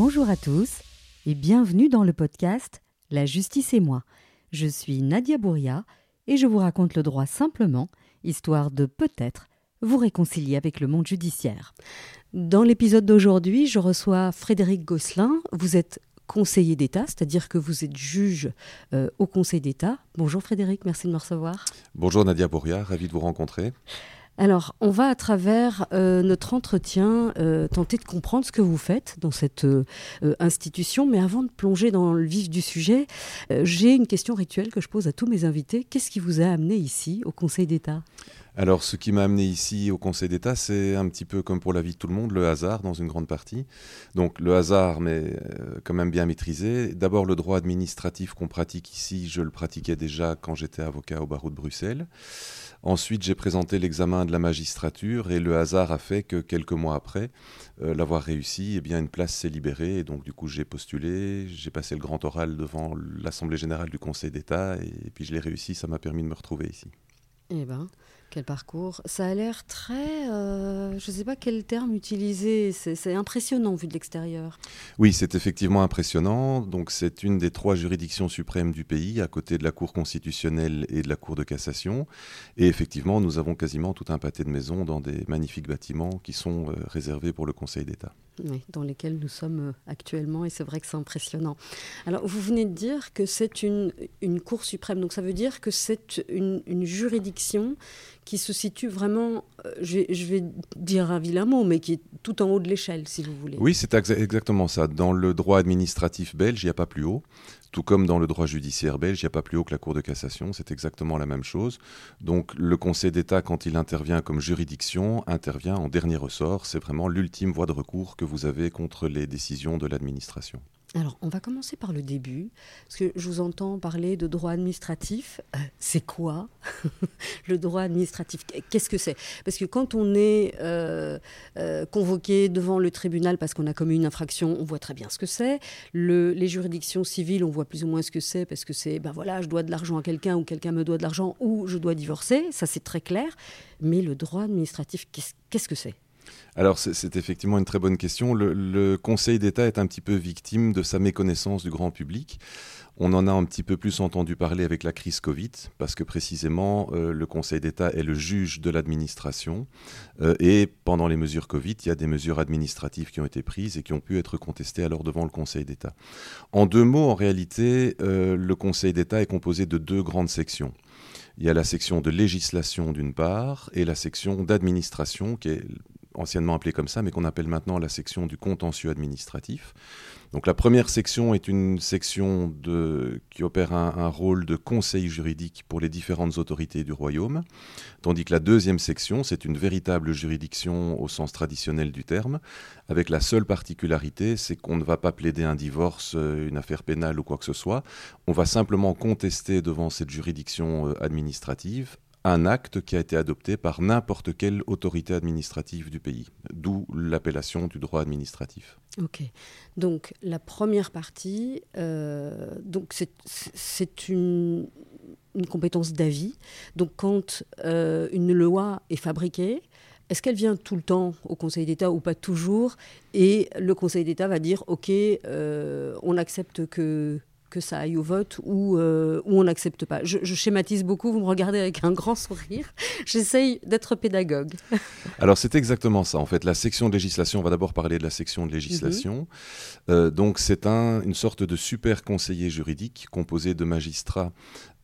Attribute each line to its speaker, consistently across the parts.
Speaker 1: Bonjour à tous et bienvenue dans le podcast La justice et moi. Je suis Nadia Bouria et je vous raconte le droit simplement, histoire de peut-être vous réconcilier avec le monde judiciaire. Dans l'épisode d'aujourd'hui, je reçois Frédéric Gosselin. Vous êtes conseiller d'État, c'est-à-dire que vous êtes juge euh, au Conseil d'État. Bonjour Frédéric, merci de me recevoir.
Speaker 2: Bonjour Nadia Bouria, ravi de vous rencontrer.
Speaker 1: Alors, on va à travers euh, notre entretien euh, tenter de comprendre ce que vous faites dans cette institution. Mais avant de plonger dans le vif du sujet, j'ai une question rituelle que je pose à tous mes invités. Qu'est-ce qui vous a amené ici au Conseil d'État?
Speaker 2: Alors, ce qui m'a amené ici au Conseil d'État, c'est un petit peu comme pour la vie de tout le monde, le hasard dans une grande partie. Donc, le hasard, mais euh, quand même bien maîtrisé. D'abord, le droit administratif qu'on pratique ici, je le pratiquais déjà quand j'étais avocat au barreau de Bruxelles. Ensuite, j'ai présenté l'examen de la magistrature et le hasard a fait que quelques mois après euh, l'avoir réussi, eh bien, une place s'est libérée. Et donc, du coup, j'ai postulé, j'ai passé le grand oral devant l'Assemblée générale du Conseil d'État et, puis je l'ai réussi. Ça m'a permis de me retrouver ici.
Speaker 1: Eh ben, quel parcours Ça a l'air très... Euh, je ne sais pas quel terme utiliser. C'est impressionnant vu de l'extérieur.
Speaker 2: Oui, c'est effectivement impressionnant. Donc c'est une des trois juridictions suprêmes du pays, à côté de la Cour constitutionnelle et de la Cour de cassation. Et effectivement, nous avons quasiment tout un pâté de maisons dans des magnifiques bâtiments qui sont euh, réservés pour le Conseil d'État.
Speaker 1: Oui, dans lesquels nous sommes euh, actuellement, et c'est vrai que c'est impressionnant. Alors, vous venez de dire que c'est une, une Cour suprême, donc ça veut dire que c'est une, une juridiction qui se situe vraiment, euh, je vais, dire un vilain mot, mais qui est tout en haut de l'échelle, si vous voulez.
Speaker 2: Oui, c'est exactement ça. Dans le droit administratif belge, il n'y a pas plus haut. Tout comme dans le droit judiciaire belge, il n'y a pas plus haut que la Cour de cassation, c'est exactement la même chose. Donc le Conseil d'État, quand il intervient comme juridiction, intervient en dernier ressort. C'est vraiment l'ultime voie de recours que vous avez contre les décisions de l'administration.
Speaker 1: Alors, on va commencer par le début, parce que je vous entends parler de droit administratif. Euh, c'est quoi le droit administratif? Qu'est-ce que c'est? Parce que quand on est euh, euh, convoqué devant le tribunal parce qu'on a commis une infraction, on voit très bien ce que c'est. les juridictions civiles, on voit plus ou moins ce que c'est, parce que c'est, ben voilà, je dois de l'argent à quelqu'un, ou quelqu'un me doit de l'argent, ou je dois divorcer. Ça, c'est très clair. Mais le droit administratif, qu'est-ce que c'est?
Speaker 2: Alors c'est effectivement une très bonne question. Le, Conseil d'État est un petit peu victime de sa méconnaissance du grand public. On en a un petit peu plus entendu parler avec la crise Covid, parce que précisément euh, le Conseil d'État est le juge de l'administration. Euh, et pendant les mesures Covid, il y a des mesures administratives qui ont été prises et qui ont pu être contestées alors devant le Conseil d'État. En deux mots, en réalité, euh, le Conseil d'État est composé de deux grandes sections. Il y a la section de législation d'une part et la section d'administration qui est anciennement appelée comme ça, mais qu'on appelle maintenant la section du contentieux administratif. Donc la première section est une section de, qui opère un, rôle de conseil juridique pour les différentes autorités du royaume, tandis que la deuxième section, c'est une véritable juridiction au sens traditionnel du terme, avec la seule particularité, c'est qu'on ne va pas plaider un divorce, euh, une affaire pénale ou quoi que ce soit, on va simplement contester devant cette juridiction euh, administrative un acte qui a été adopté par n'importe quelle autorité administrative du pays, d'où l'appellation du droit administratif.
Speaker 1: Ok. Donc la première partie, euh, donc c'est une, compétence d'avis. Donc quand euh, une loi est fabriquée, est-ce qu'elle vient tout le temps au Conseil d'État ou pas toujours? Et le Conseil d'État va dire, OK, euh, on accepte que que ça aille au vote ou, euh, ou on n'accepte pas. Je, schématise beaucoup, vous me regardez avec un grand sourire. J'essaye d'être pédagogue.
Speaker 2: Alors c'est exactement ça. En fait, la section de législation, on va d'abord parler de la section de législation. Mhm. Euh, donc c'est un, une sorte de super conseiller juridique composé de magistrats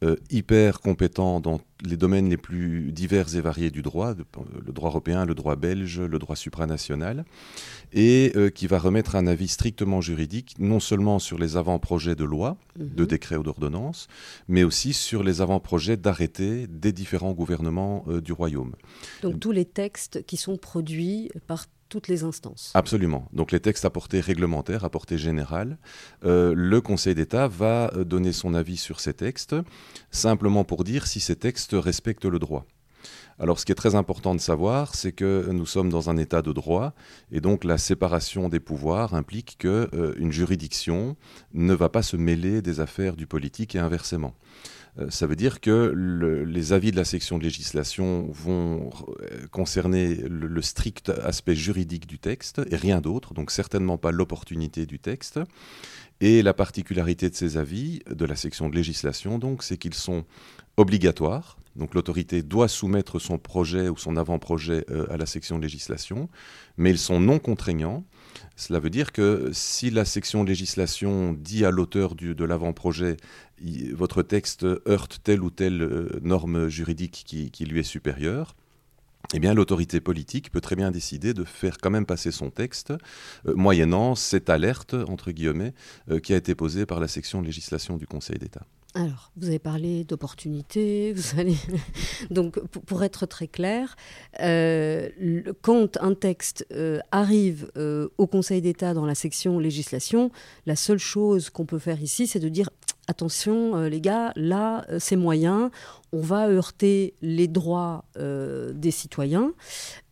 Speaker 2: euh, hyper compétent dans les domaines les plus divers et variés du droit, le droit européen, le droit belge, le droit supranational, et euh, qui va remettre un avis strictement juridique, non seulement sur les avant-projets de loi, de mhm. décret ou d'ordonnance, mais aussi sur les avant-projets d'arrêtés des différents gouvernements euh, du royaume.
Speaker 1: Donc tous les textes qui sont produits par les instances.
Speaker 2: Absolument. Donc les textes à portée réglementaire, à portée générale, euh, le Conseil d'État va euh, donner son avis sur ces textes, simplement pour dire si ces textes respectent le droit. Alors ce qui est très important de savoir, c'est que nous sommes dans un état de droit et donc la séparation des pouvoirs implique qu'une euh, juridiction ne va pas se mêler des affaires du politique et inversement. Euh, ça veut dire que les avis de la section de législation vont euh, concerner le, strict aspect juridique du texte et rien d'autre, donc certainement pas l'opportunité du texte. Et la particularité de ces avis, de la section de législation, donc, c'est qu'ils sont obligatoires. Donc l'autorité doit soumettre son projet ou son avant-projet euh, à la section de législation, mais ils sont non contraignants. Cela veut dire que si la section législation dit à l'auteur de l'avant-projet votre texte heurte telle ou telle euh, norme juridique qui, lui est supérieure, eh bien, l'autorité politique peut très bien décider de faire quand même passer son texte, euh, moyennant cette alerte, entre guillemets, euh, qui a été posée par la section législation du Conseil d'État.
Speaker 1: Alors, vous avez parlé d'opportunités, vous allez... donc pour, être très clair, quand un texte arrive au Conseil d'État dans la section législation, la seule chose qu'on peut faire ici, c'est de dire attention euh, les gars, là euh, c'est moyen, on va heurter les droits euh, des citoyens,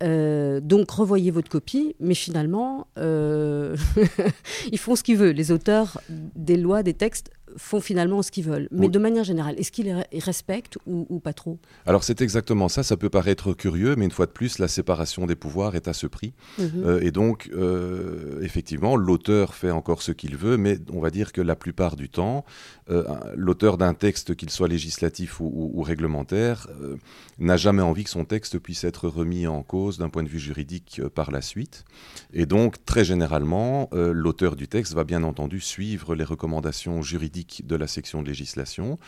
Speaker 1: donc revoyez votre copie, mais finalement, ils font ce qu'ils veulent. Les auteurs des lois, des textes font finalement ce qu'ils veulent. Mais de manière générale, est-ce qu'ils respectent ou, pas trop?
Speaker 2: Alors c'est exactement ça, ça peut paraître curieux, mais une fois de plus, la séparation des pouvoirs est à ce prix. Mhm. Euh, et donc, euh, effectivement, l'auteur fait encore ce qu'il veut, mais on va dire que la plupart du temps, euh, l'auteur d'un texte, qu'il soit législatif ou, réglementaire, n'a jamais envie que son texte puisse être remis en cause d'un point de vue juridique par la suite. Et donc, très généralement, l'auteur du texte va bien entendu suivre les recommandations juridiques de la section de législation.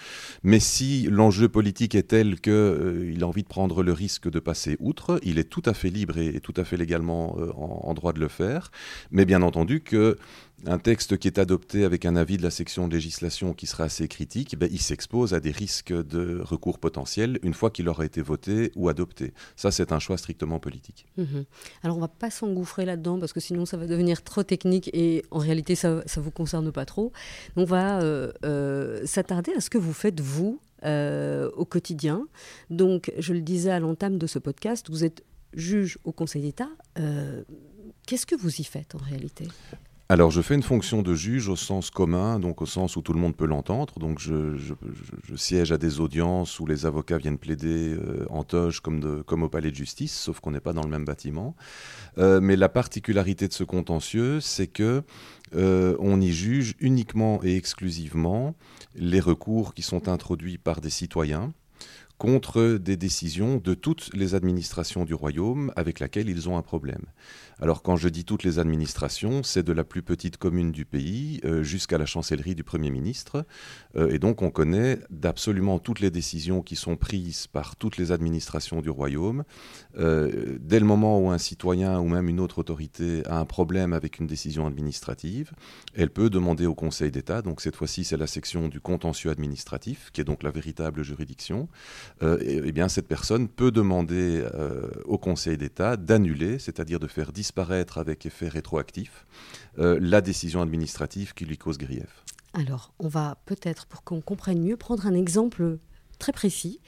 Speaker 2: Mais si l'enjeu politique est tel qu'il euh, a envie de prendre le risque de passer outre, il est tout à fait libre et, tout à fait légalement euh, en, droit de le faire. Mais bien entendu que un texte qui est adopté avec un avis de la section de législation qui sera assez critique, ben, il s'expose à des risques de recours potentiels une fois qu'il aura été voté ou adopté. Ça, c'est un choix strictement politique.
Speaker 1: Mhm. Alors, on ne va pas s'engouffrer là-dedans parce que sinon, ça va devenir trop technique et en réalité, ça ne vous concerne pas trop. On va euh, euh, s'attarder à ce que vous faites, vous, euh, au quotidien. Donc, je le disais à l'entame de ce podcast, vous êtes juge au Conseil d'État. Qu'est-ce que vous y faites en réalité?
Speaker 2: Alors, je fais une fonction de juge au sens commun, donc au sens où tout le monde peut l'entendre. Donc, je, siège à des audiences où les avocats viennent plaider euh, en toge comme, au palais de justice, sauf qu'on n'est pas dans le même bâtiment. Euh, mais la particularité de ce contentieux, c'est que euh, on y juge uniquement et exclusivement les recours qui sont introduits par des citoyens contre des décisions de toutes les administrations du royaume avec lesquelles ils ont un problème. Alors quand je dis toutes les administrations, c'est de la plus petite commune du pays euh, jusqu'à la chancellerie du Premier ministre. Euh, et donc on connaît d'absolument toutes les décisions qui sont prises par toutes les administrations du royaume. Euh, dès le moment où un citoyen ou même une autre autorité a un problème avec une décision administrative, elle peut demander au Conseil d'État, donc cette fois-ci c'est la section du contentieux administratif, qui est donc la véritable juridiction, et, et, bien cette personne peut demander au Conseil d'État d'annuler, c'est-à-dire de faire disparaître avec effet rétroactif euh, la décision administrative qui lui cause grief.
Speaker 1: Alors, on va peut-être, pour qu'on comprenne mieux, prendre un exemple très précis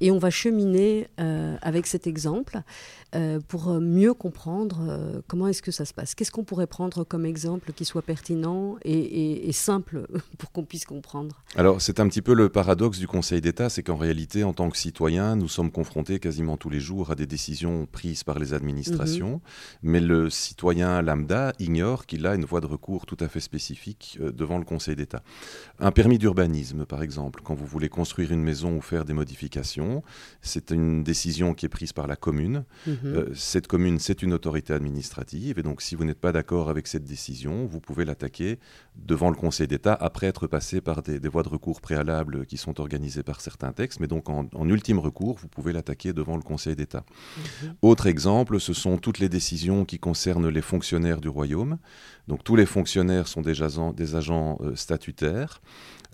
Speaker 1: et on va cheminer euh, avec cet exemple euh, pour mieux comprendre euh, comment est-ce que ça se passe. Qu'est-ce qu'on pourrait prendre comme exemple qui soit pertinent et, simple pour qu'on puisse comprendre?
Speaker 2: Alors c'est un petit peu le paradoxe du Conseil d'État, c'est qu'en réalité, en tant que citoyen, nous sommes confrontés quasiment tous les jours à des décisions prises par les administrations, mhm. mais le citoyen lambda ignore qu'il a une voie de recours tout à fait spécifique devant le Conseil d'État. Un permis d'urbanisme, par exemple, quand vous voulez construire une maison ou faire des modifications, c'est une décision qui est prise par la commune. Mhm. Euh, cette commune, c'est une autorité administrative. Et donc, si vous n'êtes pas d'accord avec cette décision, vous pouvez l'attaquer devant le Conseil d'État après être passé par des, voies de recours préalables qui sont organisées par certains textes. Mais donc, en, ultime recours, vous pouvez l'attaquer devant le Conseil d'État. Mhm. Autre exemple, ce sont toutes les décisions qui concernent les fonctionnaires du royaume. Donc, tous les fonctionnaires sont des agents, des agents euh, statutaires.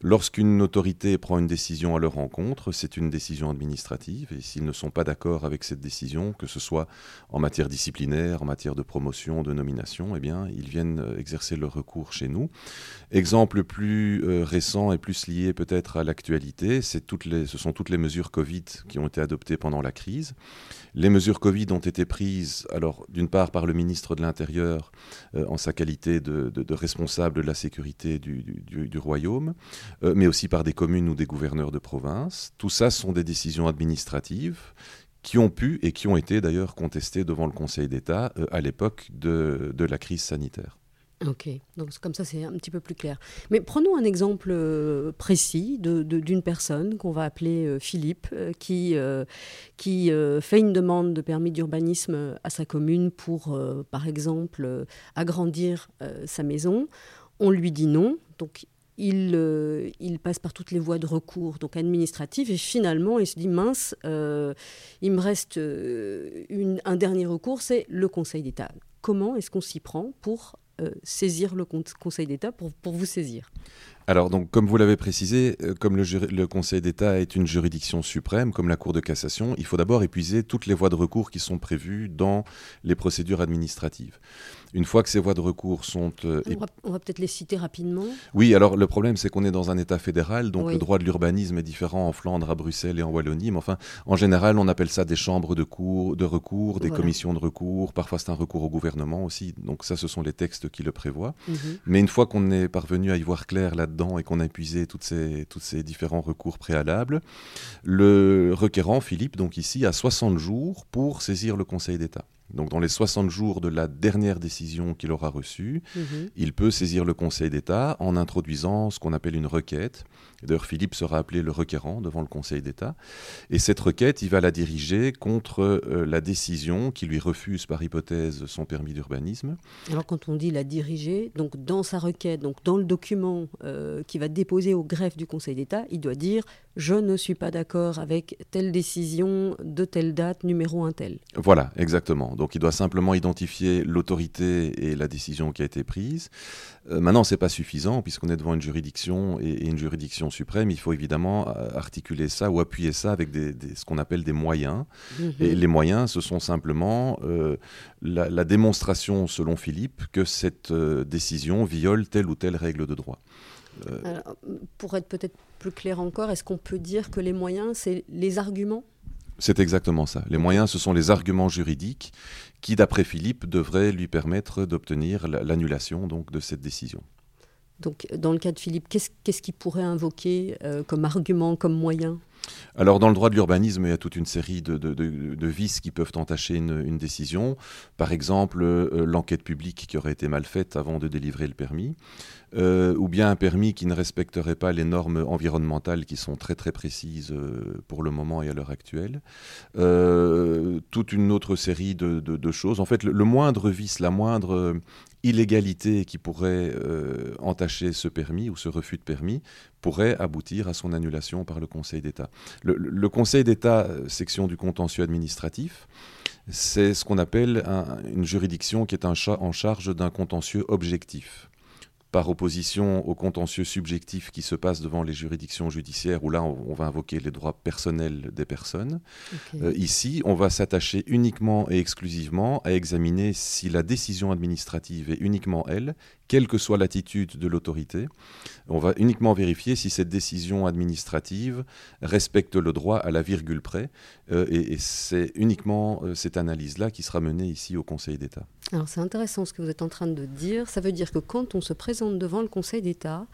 Speaker 2: Lorsqu'une autorité prend une décision à leur encontre, c'est une décision administrative et s'ils ne sont pas d'accord avec cette décision, que ce soit en matière disciplinaire, en matière de promotion, de nomination, eh bien, ils viennent euh, exercer leur recours chez nous. Exemple plus euh, récent et plus lié peut-être à l'actualité, ce sont toutes les mesures Covid qui ont été adoptées pendant la crise. Les mesures Covid ont été prises, d'une part par le ministre de l'Intérieur euh, en sa qualité de, responsable de la sécurité du, du royaume, euh, mais aussi par des communes ou des gouverneurs de province. Tout ça sont des décisions administratives qui ont pu et qui ont été d'ailleurs contestées devant le Conseil d'État euh, à l'époque de, la crise sanitaire.
Speaker 1: Ok, donc comme ça c'est un petit peu plus clair. Mais prenons un exemple euh, précis d'une personne qu'on va appeler Philippe, qui, qui fait une demande de permis d'urbanisme à sa commune pour, par exemple, agrandir sa maison. On lui dit non, donc euh, il, passe par toutes les voies de recours, donc administratives, et finalement, il se dit mince, euh, il me reste euh, un dernier recours, c'est le Conseil d'État. Comment est-ce qu'on s'y prend pour saisir le Conseil d'État, pour, vous saisir
Speaker 2: alors, donc, comme vous l'avez précisé, comme le, le Conseil d'État est une juridiction suprême, comme la Cour de cassation, il faut d'abord épuiser toutes les voies de recours qui sont prévues dans les procédures administratives. Une fois que ces voies de recours sont...
Speaker 1: Euh, on va, peut-être les citer rapidement.
Speaker 2: Oui, alors le problème c'est qu'on est dans un État fédéral, donc le droit de l'urbanisme est différent en Flandre, à Bruxelles et en Wallonie, mais enfin, en général, on appelle ça des chambres de, cours, de recours, des commissions de recours, parfois c'est un recours au gouvernement aussi, donc ça ce sont les textes qui le prévoient. Mhm. Mais une fois qu'on est parvenu à y voir clair et qu'on a épuisé toutes ces différents recours préalables, le requérant, Philippe, donc ici, a 60 jours pour saisir le Conseil d'État. Donc dans les 60 jours de la dernière décision qu'il aura reçue, mhm. il peut saisir le Conseil d'État en introduisant ce qu'on appelle une requête. D'ailleurs, Philippe sera appelé le requérant devant le Conseil d'État. Et cette requête, il va la diriger contre euh, la décision qui lui refuse par hypothèse son permis d'urbanisme.
Speaker 1: Alors quand on dit la diriger, donc dans sa requête, donc dans le document euh, qu'il va déposer au greffe du Conseil d'État, il doit dire je ne suis pas d'accord avec telle décision de telle date, numéro un tel.
Speaker 2: Voilà, exactement. Donc il doit simplement identifier l'autorité et la décision qui a été prise. Euh, maintenant, ce n'est pas suffisant puisqu'on est devant une juridiction et, une juridiction suprême. Il faut évidemment euh, articuler ça ou appuyer ça avec des, ce qu'on appelle des moyens. Mhm. Et les moyens, ce sont simplement euh, la, démonstration, selon Philippe, que cette décision viole telle ou telle règle de droit.
Speaker 1: Pour être peut-être plus clair encore, est-ce qu'on peut dire que les moyens, c'est les arguments?
Speaker 2: C'est exactement ça. Les moyens, ce sont les arguments juridiques qui, d'après Philippe, devraient lui permettre d'obtenir l'annulation donc de cette décision.
Speaker 1: Donc, dans le cas de Philippe, qu'est-ce qu'il pourrait invoquer euh, comme argument, comme moyen?
Speaker 2: Alors dans le droit de l'urbanisme, il y a toute une série de, vices qui peuvent entacher une, décision. Par exemple, euh, l'enquête publique qui aurait été mal faite avant de délivrer le permis, euh, ou bien un permis qui ne respecterait pas les normes environnementales qui sont très très précises euh, pour le moment et à l'heure actuelle. toute une autre série de, choses. En fait, le, moindre vice, la moindre illégalité qui pourrait entacher ce permis ou ce refus de permis pourrait aboutir à son annulation par le Conseil d'État. Le, Conseil d'État, euh, section du contentieux administratif, c'est ce qu'on appelle une juridiction qui est en charge d'un contentieux objectif par opposition au contentieux subjectif qui se passe devant les juridictions judiciaires, où là, on, va invoquer les droits personnels des personnes. Euh, ici, on va s'attacher uniquement et exclusivement à examiner si la décision administrative est uniquement elle, quelle que soit l'attitude de l'autorité. On va uniquement vérifier si cette décision administrative respecte le droit à la virgule près. Euh, et, c'est uniquement euh, cette analyse-là qui sera menée ici au Conseil d'État.
Speaker 1: Alors c'est intéressant ce que vous êtes en train de dire. Ça veut dire que quand on se présente devant le Conseil d'État,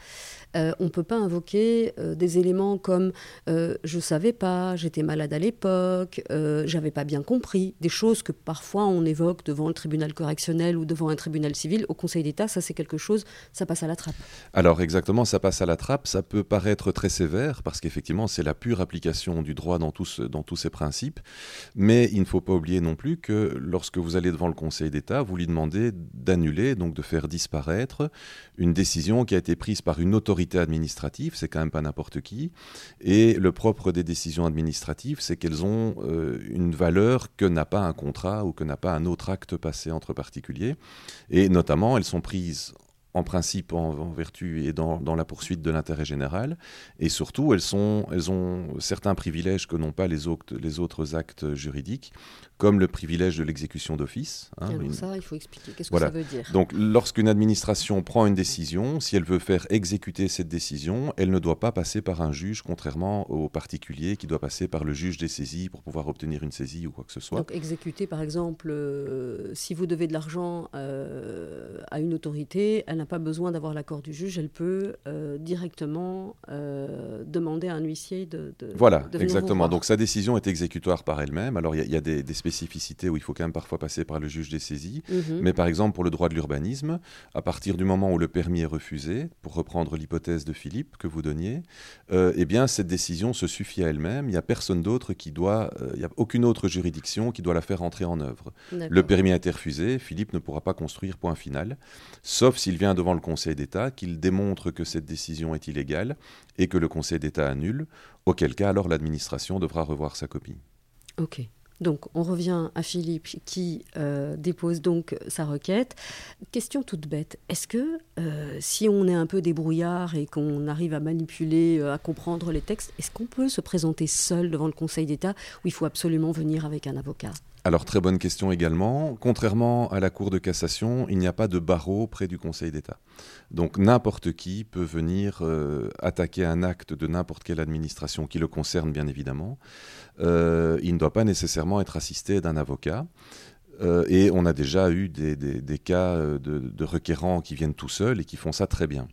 Speaker 1: euh, on ne peut pas invoquer des éléments comme je ne savais pas, j'étais malade à l'époque, j'avais pas bien compris, des choses que parfois on évoque devant le tribunal correctionnel ou devant un tribunal civil. Au Conseil d'État, ça c'est quelque chose, ça passe à la trappe.
Speaker 2: Alors exactement, ça passe à la trappe. Ça peut paraître très sévère parce qu'effectivement, c'est la pure application du droit dans tous, dans tous ses principes. Mais il ne faut pas oublier non plus que lorsque vous allez devant le Conseil d'État, vous lui demandez d'annuler, donc de faire disparaître une décision qui a été prise par une autorité administrative. C'est quand même pas n'importe qui. Et le propre des décisions administratives, c'est qu'elles ont euh, une valeur que n'a pas un contrat ou que n'a pas un autre acte passé entre particuliers. Et notamment, elles sont prises en principe en, vertu et dans, la poursuite de l'intérêt général. Et surtout, elles, sont, elles ont certains privilèges que n'ont pas les autres, les autres actes juridiques, comme le privilège de l'exécution d'office.
Speaker 1: Hein, ça, il faut expliquer. Qu'est-ce que ça veut dire?
Speaker 2: Donc, lorsqu'une administration prend une décision, si elle veut faire exécuter cette décision, elle ne doit pas passer par un juge, contrairement au particulier qui doit passer par le juge des saisies pour pouvoir obtenir une saisie ou quoi que ce soit.
Speaker 1: Donc, exécuter, par exemple, euh, si vous devez de l'argent euh, à une autorité, elle n'a pas besoin d'avoir l'accord du juge, elle peut euh, directement euh, demander à un huissier de. de
Speaker 2: voilà, exactement. Donc sa décision est exécutoire par elle-même. Alors il y, a, des, spécificités où il faut quand même parfois passer par le juge des saisies. Mhm. Mais par exemple, pour le droit de l'urbanisme, à partir du moment où le permis est refusé, pour reprendre l'hypothèse de Philippe que vous donniez, euh, eh bien cette décision se suffit à elle-même. Il n'y a personne d'autre qui doit. Il n'y a aucune autre juridiction qui doit la faire entrer en œuvre. Le permis a été refusé, Philippe ne pourra pas construire point final, sauf s'il vient devant le Conseil d'État, qu'il démontre que cette décision est illégale et que le Conseil d'État annule, auquel cas alors l'administration devra revoir sa copie.
Speaker 1: Ok. Donc on revient à Philippe qui euh, dépose donc sa requête. Question toute bête, est-ce que euh, si on est un peu débrouillard et qu'on arrive à manipuler, euh, à comprendre les textes, est-ce qu'on peut se présenter seul devant le Conseil d'État ou il faut absolument venir avec un avocat?
Speaker 2: Alors très bonne question également. Contrairement à la Cour de cassation, il n'y a pas de barreau près du Conseil d'État. Donc n'importe qui peut venir attaquer un acte de n'importe quelle administration qui le concerne bien évidemment. Il ne doit pas nécessairement être assisté d'un avocat. Euh, et on a déjà eu des, cas de, de, requérants qui viennent tout seuls et qui font ça très bien.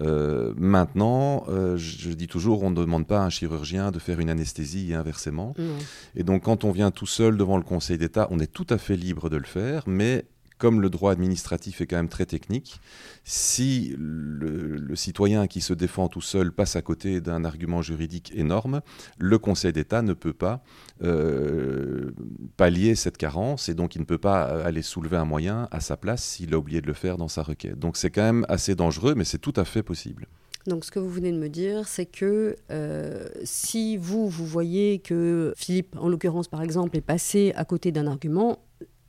Speaker 2: Euh, maintenant, euh, je, dis toujours, on ne demande pas à un chirurgien de faire une anesthésie et inversement. Et donc, quand on vient tout seul devant le Conseil d'État, on est tout à fait libre de le faire, mais comme le droit administratif est quand même très technique, si le, citoyen qui se défend tout seul passe à côté d'un argument juridique énorme, le Conseil d'État ne peut pas euh, pallier cette carence et donc il ne peut pas aller soulever un moyen à sa place s'il a oublié de le faire dans sa requête. Donc c'est quand même assez dangereux, mais c'est tout à fait possible.
Speaker 1: Donc ce que vous venez de me dire, c'est que euh, si vous, vous voyez que Philippe, en l'occurrence par exemple, est passé à côté d'un argument,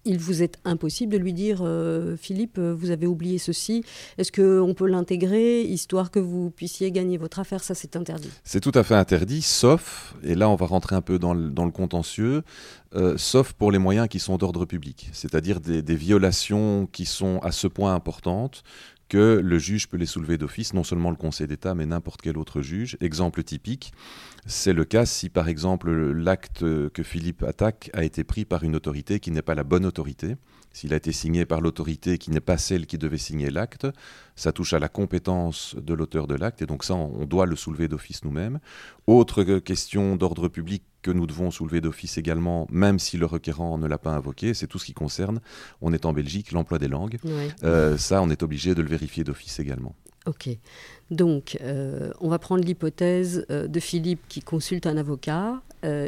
Speaker 1: il vous est impossible de lui dire euh, Philippe, euh, vous avez oublié ceci, est-ce qu'on peut l'intégrer histoire que vous puissiez gagner votre affaire? Ça, c'est interdit.
Speaker 2: C'est tout à fait interdit, sauf, et là on va rentrer un peu dans le, contentieux, euh, sauf pour les moyens qui sont d'ordre public, c'est-à-dire des, violations qui sont à ce point importantes que le juge peut les soulever d'office, non seulement le Conseil d'État, mais n'importe quel autre juge. Exemple typique, c'est le cas si par exemple l'acte que Philippe attaque a été pris par une autorité qui n'est pas la bonne autorité. S'il a été signé par l'autorité qui n'est pas celle qui devait signer l'acte, ça touche à la compétence de l'auteur de l'acte et donc ça, on doit le soulever d'office nous-mêmes. Autre question d'ordre public que nous devons soulever d'office également, même si le requérant ne l'a pas invoqué, c'est tout ce qui concerne, on est en Belgique, l'emploi des langues. Euh, ça, on est obligé de le vérifier d'office également.
Speaker 1: Ok. Donc, euh, on va prendre l'hypothèse euh, de Philippe qui consulte un avocat.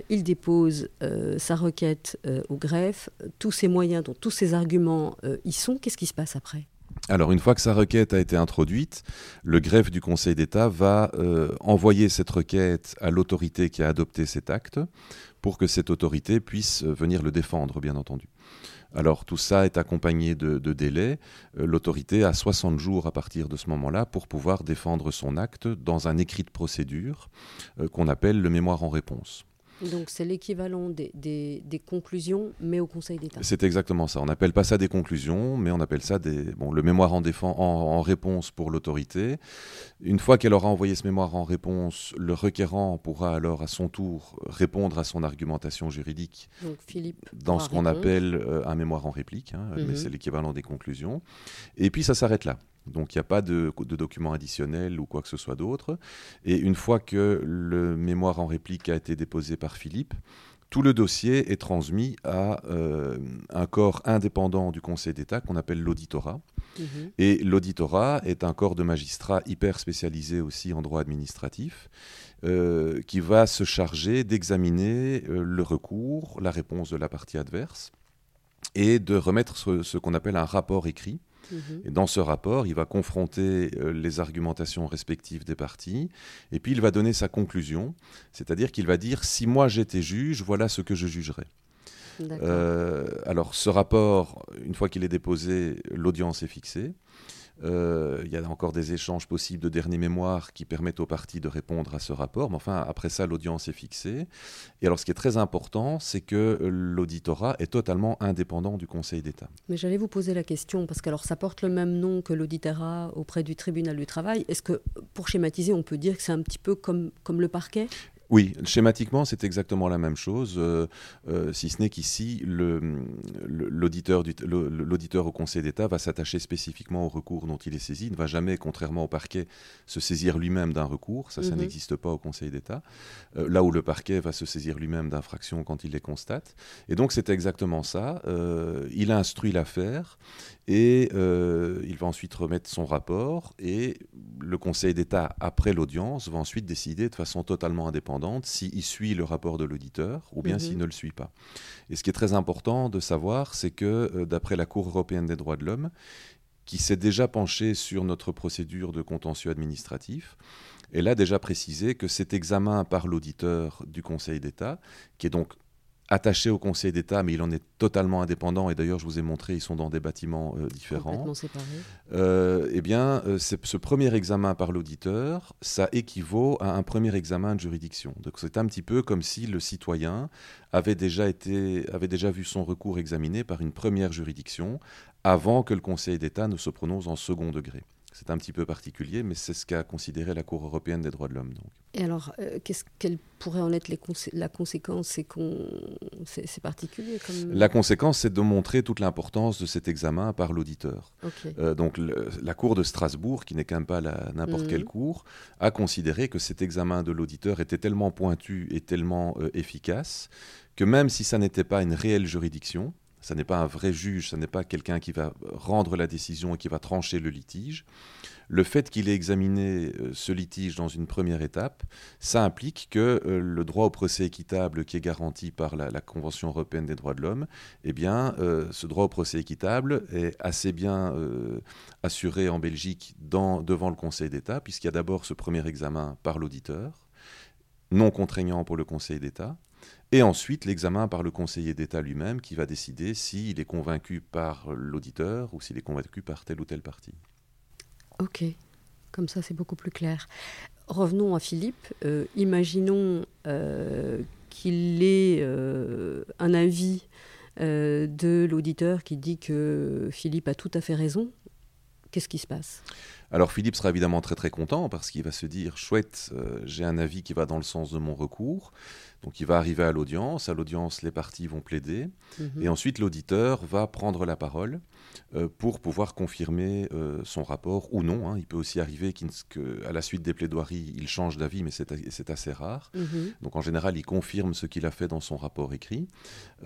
Speaker 1: il dépose sa requête au greffe. Tous ses moyens, donc tous ses arguments y sont. Qu'est-ce qui se passe après?
Speaker 2: Alors, une fois que sa requête a été introduite, le greffe du Conseil d'État va euh, envoyer cette requête à l'autorité qui a adopté cet acte pour que cette autorité puisse euh, venir le défendre, bien entendu. Alors, tout ça est accompagné de, délais. Euh, l'autorité a 60 jours à partir de ce moment-là pour pouvoir défendre son acte dans un écrit de procédure qu'on appelle le mémoire en réponse.
Speaker 1: Donc c'est l'équivalent des, des, conclusions, mais au Conseil d'État.
Speaker 2: C'est exactement ça. On n'appelle pas ça des conclusions, mais on appelle ça des, bon, le mémoire en, défense, en, réponse pour l'autorité. Une fois qu'elle aura envoyé ce mémoire en réponse, le requérant pourra alors à son tour répondre à son argumentation juridique
Speaker 1: Donc, Philippe
Speaker 2: dans ce qu'on appelle euh, un mémoire en réplique, hein, mais mhm. c'est l'équivalent des conclusions. Et puis ça s'arrête là. Donc il n'y a pas de, de, documents additionnels ou quoi que ce soit d'autre. Et une fois que le mémoire en réplique a été déposé par Philippe, tout le dossier est transmis à euh, un corps indépendant du Conseil d'État qu'on appelle l'auditorat. Mhm. Et l'auditorat est un corps de magistrats hyper spécialisé aussi en droit administratif, euh, qui va se charger d'examiner euh, le recours, la réponse de la partie adverse, et de remettre ce qu'on appelle un rapport écrit Mhm. Et dans ce rapport, il va confronter euh, les argumentations respectives des parties, et puis il va donner sa conclusion, c'est-à-dire qu'il va dire si moi j'étais juge, voilà ce que je jugerais. Euh, alors ce rapport, une fois qu'il est déposé, l'audience est fixée. Euh, il y a encore des échanges possibles de dernier mémoire qui permettent aux parties de répondre à ce rapport. Mais enfin, après ça, l'audience est fixée. Et alors, ce qui est très important, c'est que l'auditorat est totalement indépendant du Conseil d'État.
Speaker 1: Mais j'allais vous poser la question, parce que alors, ça porte le même nom que l'auditorat auprès du tribunal du travail. Est-ce que, pour schématiser, on peut dire que c'est un petit peu comme, comme le parquet?
Speaker 2: Oui, schématiquement, c'est exactement la même chose, euh, euh, si ce n'est qu'ici, l'auditeur au Conseil d'État va s'attacher spécifiquement au recours dont il est saisi. Il ne va jamais, contrairement au parquet, se saisir lui-même d'un recours. Ça, ça mhm. n'existe pas au Conseil d'État. Euh, là où le parquet va se saisir lui-même d'infractions quand il les constate. Et donc, c'est exactement ça. il instruit l'affaire et il va ensuite remettre son rapport. Et le Conseil d'État, après l'audience, va ensuite décider de façon totalement indépendante s'il suit le rapport de l'auditeur ou bien s'il mhm. ne le suit pas. Et ce qui est très important de savoir, c'est que euh, d'après la Cour européenne des droits de l'homme, qui s'est déjà penchée sur notre procédure de contentieux administratif, elle a déjà précisé que cet examen par l'auditeur du Conseil d'État, qui est donc attaché au Conseil d'État, mais il en est totalement indépendant. Et d'ailleurs, je vous ai montré, ils sont dans des bâtiments euh, différents. Euh, eh bien, euh, ce premier examen par l'auditeur, ça équivaut à un premier examen de juridiction. Donc, c'est un petit peu comme si le citoyen avait déjà été, avait déjà vu son recours examiné par une première juridiction avant que le Conseil d'État ne se prononce en second degré. C'est un petit peu particulier, mais c'est ce qu'a considéré la Cour européenne des droits de l'homme.
Speaker 1: Et alors, euh, qu'est-ce quelle pourrait en être les la conséquence C'est qu'on, c'est, particulier. Comme...
Speaker 2: La conséquence, c'est de montrer toute l'importance de cet examen par l'auditeur. Euh, donc, la Cour de Strasbourg, qui n'est quand même pas n'importe quelle mhm. cour, a considéré que cet examen de l'auditeur était tellement pointu et tellement euh, efficace que même si ça n'était pas une réelle juridiction, ce n'est pas un vrai juge, ce n'est pas quelqu'un qui va rendre la décision et qui va trancher le litige. Le fait qu'il ait examiné euh, ce litige dans une première étape, ça implique que euh, le droit au procès équitable qui est garanti par la, Convention européenne des droits de l'homme, eh euh, ce droit au procès équitable est assez bien assuré en Belgique devant le Conseil d'État, puisqu'il y a d'abord ce premier examen par l'auditeur, non contraignant pour le Conseil d'État. Et ensuite, l'examen par le conseiller d'État lui-même qui va décider s'il est convaincu par l'auditeur ou s'il est convaincu par telle ou telle partie.
Speaker 1: Ok, comme ça c'est beaucoup plus clair. Revenons à Philippe. Euh, imaginons euh, qu'il ait euh, un avis de l'auditeur qui dit que Philippe a tout à fait raison. Qu'est-ce qui se passe?
Speaker 2: Alors Philippe sera évidemment très très content parce qu'il va se dire chouette, j'ai un avis qui va dans le sens de mon recours. Donc il va arriver à l'audience, à l'audience les parties vont plaider, mhm. et ensuite l'auditeur va prendre la parole euh, pour pouvoir confirmer euh, son rapport ou non. Hein. Il peut aussi arriver qu'à la suite des plaidoiries, il change d'avis, mais c'est assez rare. Mhm. Donc en général, il confirme ce qu'il a fait dans son rapport écrit.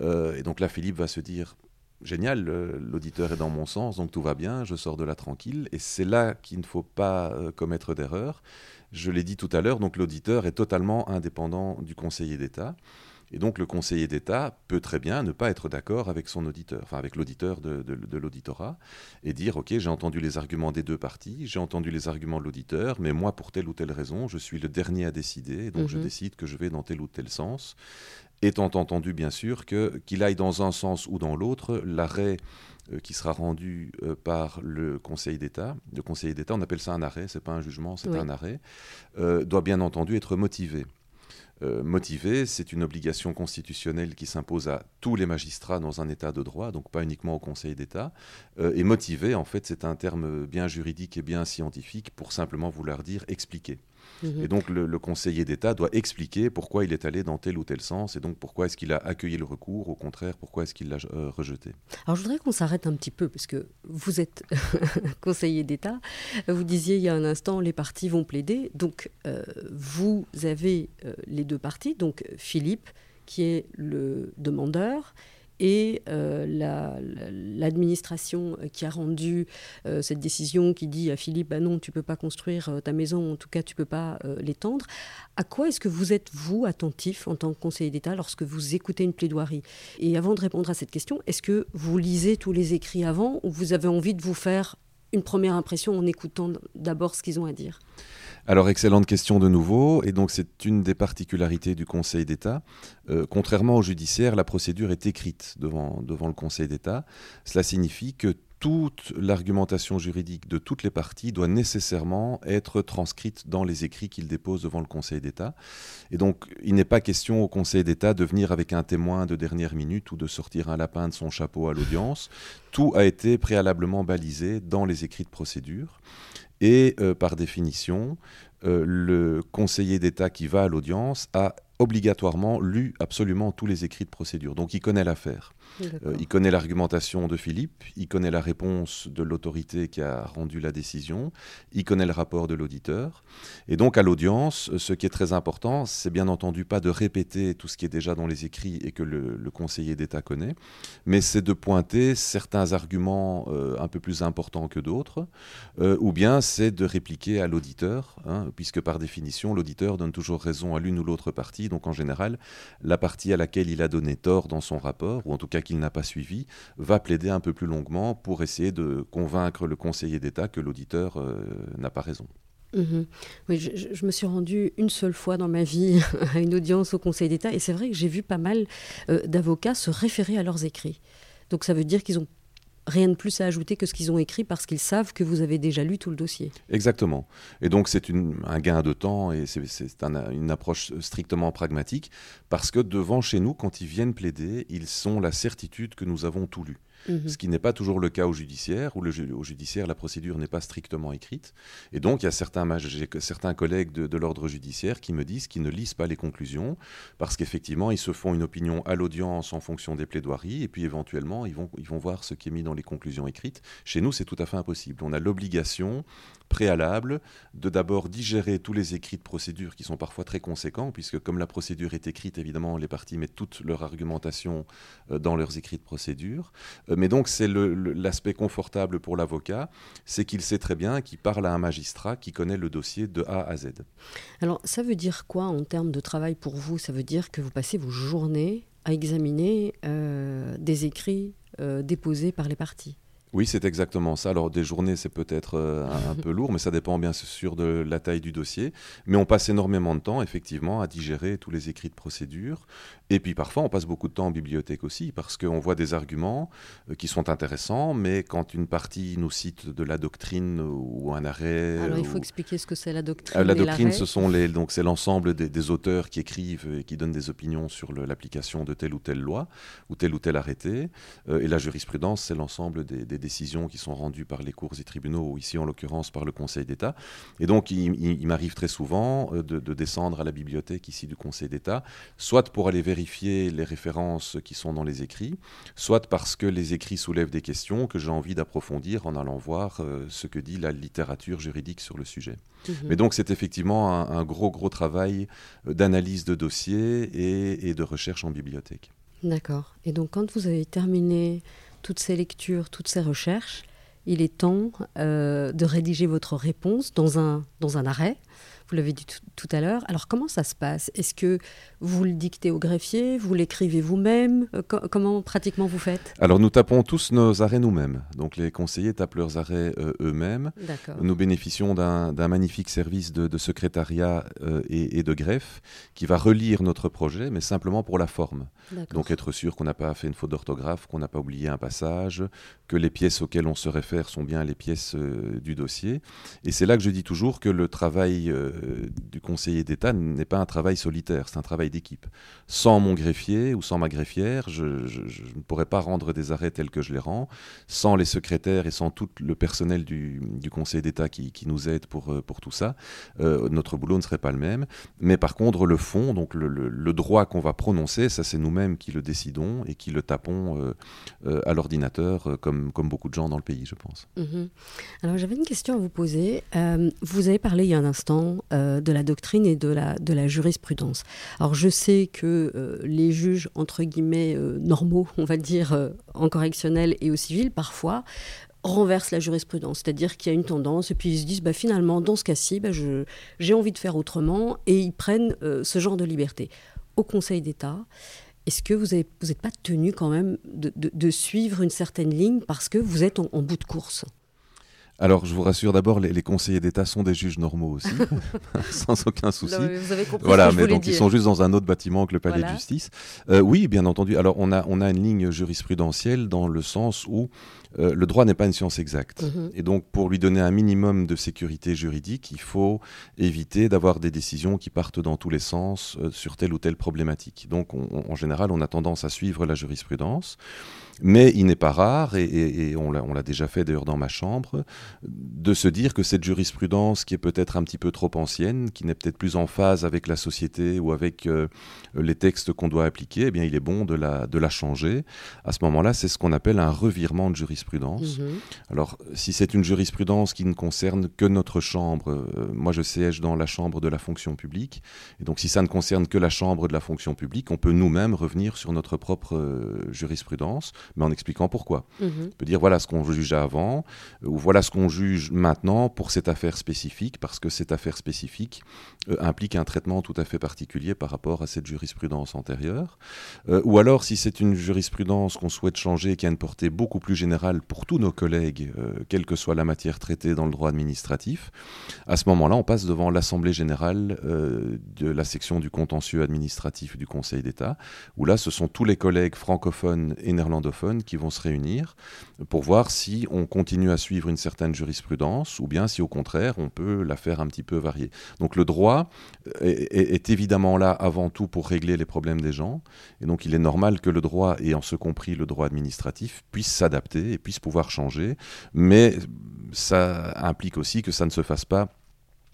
Speaker 2: Euh, et donc là, Philippe va se dire, génial, l'auditeur est dans mon sens, donc tout va bien, je sors de là tranquille. Et c'est là qu'il ne faut pas commettre d'erreur. Je l'ai dit tout à l'heure, donc l'auditeur est totalement indépendant du conseiller d'État. Et donc le conseiller d'État peut très bien ne pas être d'accord avec son auditeur, enfin avec l'auditeur de, de, l'auditorat, et dire ok j'ai entendu les arguments des deux parties, j'ai entendu les arguments de l'auditeur, mais moi pour telle ou telle raison je suis le dernier à décider, donc je mhm. décide que je vais dans tel ou tel sens, étant entendu bien sûr que qu'il aille dans un sens ou dans l'autre, l'arrêt euh, qui sera rendu euh, par le Conseil d'État. Le Conseil d'État, on appelle ça un arrêt, c'est pas un jugement, c'est un arrêt, euh, doit bien entendu être motivé. motivé, c'est une obligation constitutionnelle qui s'impose à tous les magistrats dans un État de droit, donc pas uniquement au Conseil d'État. et motivé, en fait, c'est un terme bien juridique et bien scientifique pour simplement vouloir dire expliquer. Mhm. Et donc le, conseiller d'État doit expliquer pourquoi il est allé dans tel ou tel sens et donc pourquoi est-ce qu'il a accueilli le recours, au contraire, pourquoi est-ce qu'il l'a euh, rejeté.
Speaker 1: Alors je voudrais qu'on s'arrête un petit peu parce que vous êtes conseiller d'État. Vous disiez il y a un instant les parties vont plaider. Donc euh, vous avez euh, les deux parties, donc Philippe qui est le demandeur et euh, l'administration qui a rendu euh, cette décision qui dit à Philippe bah non tu peux pas construire euh, ta maison en tout cas tu peux pas l'étendre. À quoi est-ce que vous êtes vous attentif en tant que conseiller d'État lorsque vous écoutez une plaidoirie? Et avant de répondre à cette question est-ce que vous lisez tous les écrits avant ou vous avez envie de vous faire une première impression en écoutant d'abord ce qu'ils ont à dire
Speaker 2: alors, excellente question de nouveau. Et donc, c'est une des particularités du Conseil d'État. Euh, contrairement au judiciaire, la procédure est écrite devant, devant le Conseil d'État. Cela signifie que toute l'argumentation juridique de toutes les parties doit nécessairement être transcrite dans les écrits qu'il dépose devant le Conseil d'État. Et donc, il n'est pas question au Conseil d'État de venir avec un témoin de dernière minute ou de sortir un lapin de son chapeau à l'audience. Tout a été préalablement balisé dans les écrits de procédure. Et euh, par définition, euh, le conseiller d'État qui va à l'audience a obligatoirement lu absolument tous les écrits de procédure. Donc il connaît l'affaire. Euh, il connaît l'argumentation de Philippe, il connaît la réponse de l'autorité qui a rendu la décision, il connaît le rapport de l'auditeur. Et donc à l'audience, ce qui est très important, c'est bien entendu pas de répéter tout ce qui est déjà dans les écrits et que le, conseiller d'État connaît, mais c'est de pointer certains arguments euh, un peu plus importants que d'autres, euh, ou bien c'est de répliquer à l'auditeur, hein, puisque par définition, l'auditeur donne toujours raison à l'une ou l'autre partie. Donc en général, la partie à laquelle il a donné tort dans son rapport, ou en tout cas qu'il n'a pas suivi, va plaider un peu plus longuement pour essayer de convaincre le conseiller d'État que l'auditeur euh, n'a pas raison.
Speaker 1: Mhm. Oui, je, me suis rendue une seule fois dans ma vie à une audience au Conseil d'État et c'est vrai que j'ai vu pas mal euh, d'avocats se référer à leurs écrits. Donc ça veut dire qu'ils ont rien de plus à ajouter que ce qu'ils ont écrit parce qu'ils savent que vous avez déjà lu tout le dossier.
Speaker 2: Exactement. Et donc c'est un gain de temps et c'est une approche strictement pragmatique parce que devant chez nous, quand ils viennent plaider, ils sont la certitude que nous avons tout lu. Mhm. Ce qui n'est pas toujours le cas au judiciaire, où le, au judiciaire, la procédure n'est pas strictement écrite. Et donc, il y a certains, certains collègues de, l'ordre judiciaire qui me disent qu'ils ne lisent pas les conclusions, parce qu'effectivement, ils se font une opinion à l'audience en fonction des plaidoiries, et puis éventuellement, ils vont, ils vont voir ce qui est mis dans les conclusions écrites. Chez nous, c'est tout à fait impossible. On a l'obligation préalable de d'abord digérer tous les écrits de procédure qui sont parfois très conséquents, puisque comme la procédure est écrite, évidemment, les parties mettent toute leur argumentation euh, dans leurs écrits de procédure. Euh, mais donc c'est l'aspect confortable pour l'avocat, c'est qu'il sait très bien qu'il parle à un magistrat qui connaît le dossier de A à Z.
Speaker 1: Alors ça veut dire quoi en termes de travail pour vous? Ça veut dire que vous passez vos journées à examiner euh, des écrits déposés par les parties?
Speaker 2: Oui, c'est exactement ça. Alors des journées, c'est peut-être euh, un, peu lourd, mais ça dépend bien sûr de la taille du dossier. Mais on passe énormément de temps, effectivement, à digérer tous les écrits de procédure. Et puis parfois, on passe beaucoup de temps en bibliothèque aussi, parce qu'on voit des arguments euh, qui sont intéressants, mais quand une partie nous cite de la doctrine ou un arrêt...
Speaker 1: Alors il faut expliquer ce que c'est la doctrine.
Speaker 2: la doctrine, ce sont les, donc c'est l'ensemble des, auteurs qui écrivent et qui donnent des opinions sur l'application de telle ou telle loi ou tel ou tel arrêté. Euh, et la jurisprudence, c'est l'ensemble des, des décisions qui sont rendues par les cours et tribunaux, ou ici en l'occurrence par le Conseil d'État. Et donc il, m'arrive très souvent euh, de, descendre à la bibliothèque ici du Conseil d'État, soit pour aller vérifier les références qui sont dans les écrits, soit parce que les écrits soulèvent des questions que j'ai envie d'approfondir en allant voir euh, ce que dit la littérature juridique sur le sujet. Mhm. Mais donc c'est effectivement un, gros gros travail euh, d'analyse de dossiers et de recherche en bibliothèque.
Speaker 1: D'accord. Et donc quand vous avez terminé toutes ces lectures, toutes ces recherches, il est temps euh, de rédiger votre réponse dans un, dans un arrêt vous l'avez dit tout, à l'heure. Alors comment ça se passe? Est-ce que vous le dictez au greffier? Vous l'écrivez vous-même? Euh, Comment pratiquement vous faites?
Speaker 2: Alors nous tapons tous nos arrêts nous-mêmes. Donc les conseillers tapent leurs arrêts euh, eux-mêmes. Nous bénéficions d'un magnifique service de, secrétariat euh, et, de greffe qui va relire notre projet, mais simplement pour la forme. Donc être sûr qu'on n'a pas fait une faute d'orthographe, qu'on n'a pas oublié un passage, que les pièces auxquelles on se réfère sont bien les pièces du dossier. Et c'est là que je dis toujours que le travail du conseiller d'État n'est pas un travail solitaire, c'est un travail d'équipe. Sans mon greffier ou sans ma greffière, je, ne pourrais pas rendre des arrêts tels que je les rends. Sans les secrétaires et sans tout le personnel du, conseil d'État qui, nous aide pour, euh, tout ça, euh, notre boulot ne serait pas le même. Mais par contre, le fond, donc le, droit qu'on va prononcer, ça c'est nous-mêmes qui le décidons et qui le tapons euh, à l'ordinateur, comme, comme beaucoup de gens dans le pays, je pense.
Speaker 1: Mhm. Alors j'avais une question à vous poser. vous avez parlé il y a un instant euh, de la doctrine et de la, de la jurisprudence. Alors je sais que euh, les juges, entre guillemets, euh, normaux, on va dire, en correctionnel et au civil, parfois, renversent la jurisprudence. C'est-à-dire qu'il y a une tendance et puis ils se disent, bah, finalement, dans ce cas-ci, bah, j'ai envie de faire autrement et ils prennent ce genre de liberté. Au Conseil d'État, est-ce que vous n'êtes pas tenu quand même de, suivre une certaine ligne parce que vous êtes en bout de course?
Speaker 2: Alors, je vous rassure d'abord, les, conseillers d'État sont des juges normaux aussi, sans aucun souci.
Speaker 1: vous avez compris
Speaker 2: voilà,
Speaker 1: ce
Speaker 2: que
Speaker 1: mais
Speaker 2: donc ils sont juste dans un autre bâtiment que le palais de justice. Euh, oui, bien entendu. Alors, on a, on a une ligne jurisprudentielle dans le sens où euh, le droit n'est pas une science exacte. Mhm. Et donc, pour lui donner un minimum de sécurité juridique, il faut éviter d'avoir des décisions qui partent dans tous les sens euh, sur telle ou telle problématique. Donc, en général, on a tendance à suivre la jurisprudence. Mais il n'est pas rare, et, on l'a déjà fait d'ailleurs dans ma chambre, de se dire que cette jurisprudence qui est peut-être un petit peu trop ancienne, qui n'est peut-être plus en phase avec la société ou avec euh, les textes qu'on doit appliquer, eh bien il est bon de la, de la changer. À ce moment-là, c'est ce qu'on appelle un revirement de jurisprudence. Mhm. Alors, si c'est une jurisprudence qui ne concerne que notre chambre, euh, moi je siège dans la chambre de la fonction publique, et donc si ça ne concerne que la chambre de la fonction publique, on peut nous-mêmes revenir sur notre propre euh, jurisprudence mais en expliquant pourquoi. Mhm. On peut dire voilà ce qu'on jugeait avant, ou voilà ce qu'on juge maintenant pour cette affaire spécifique, parce que cette affaire spécifique euh, implique un traitement tout à fait particulier par rapport à cette jurisprudence antérieure. Euh, ou alors, si c'est une jurisprudence qu'on souhaite changer, qui a une portée beaucoup plus générale pour tous nos collègues, quelle que soit la matière traitée dans le droit administratif, à ce moment-là, on passe devant l'Assemblée générale de la section du contentieux administratif du Conseil d'État, où là, ce sont tous les collègues francophones et néerlandophones qui vont se réunir pour voir si on continue à suivre une certaine jurisprudence ou bien si au contraire on peut la faire un petit peu varier. Donc le droit est, évidemment là avant tout pour régler les problèmes des gens et donc il est normal que le droit, et en ce compris le droit administratif, puisse s'adapter et puisse pouvoir changer, mais ça implique aussi que ça ne se fasse pas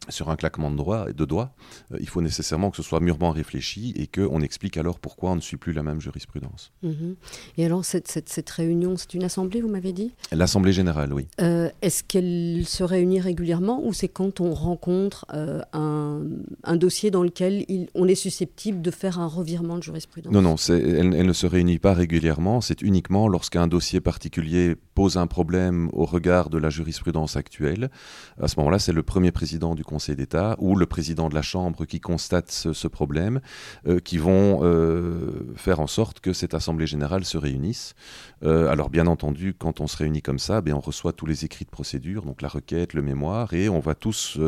Speaker 2: sur un claquement de, droit, de doigts, euh, il faut nécessairement que ce soit mûrement réfléchi et qu'on explique alors pourquoi on ne suit plus la même jurisprudence.
Speaker 1: Mhm. Et alors, cette, cette, réunion, c'est une assemblée, vous m'avez dit?
Speaker 2: L'assemblée générale, oui.
Speaker 1: Euh, est-ce qu'elle se réunit régulièrement ou c'est quand on rencontre euh, un, un, dossier dans lequel il, on est susceptible de faire un revirement de jurisprudence?
Speaker 2: Non, non, elle, elle, ne se réunit pas régulièrement, c'est uniquement lorsqu'un dossier particulier pose un problème au regard de la jurisprudence actuelle. À ce moment-là, c'est le premier président du Conseil d'État ou le président de la Chambre qui constate ce, problème, euh, qui vont euh, faire en sorte que cette Assemblée générale se réunisse. Euh, alors bien entendu, quand on se réunit comme ça, bien, on reçoit tous les écrits de procédure, donc la requête, le mémoire, et on va tous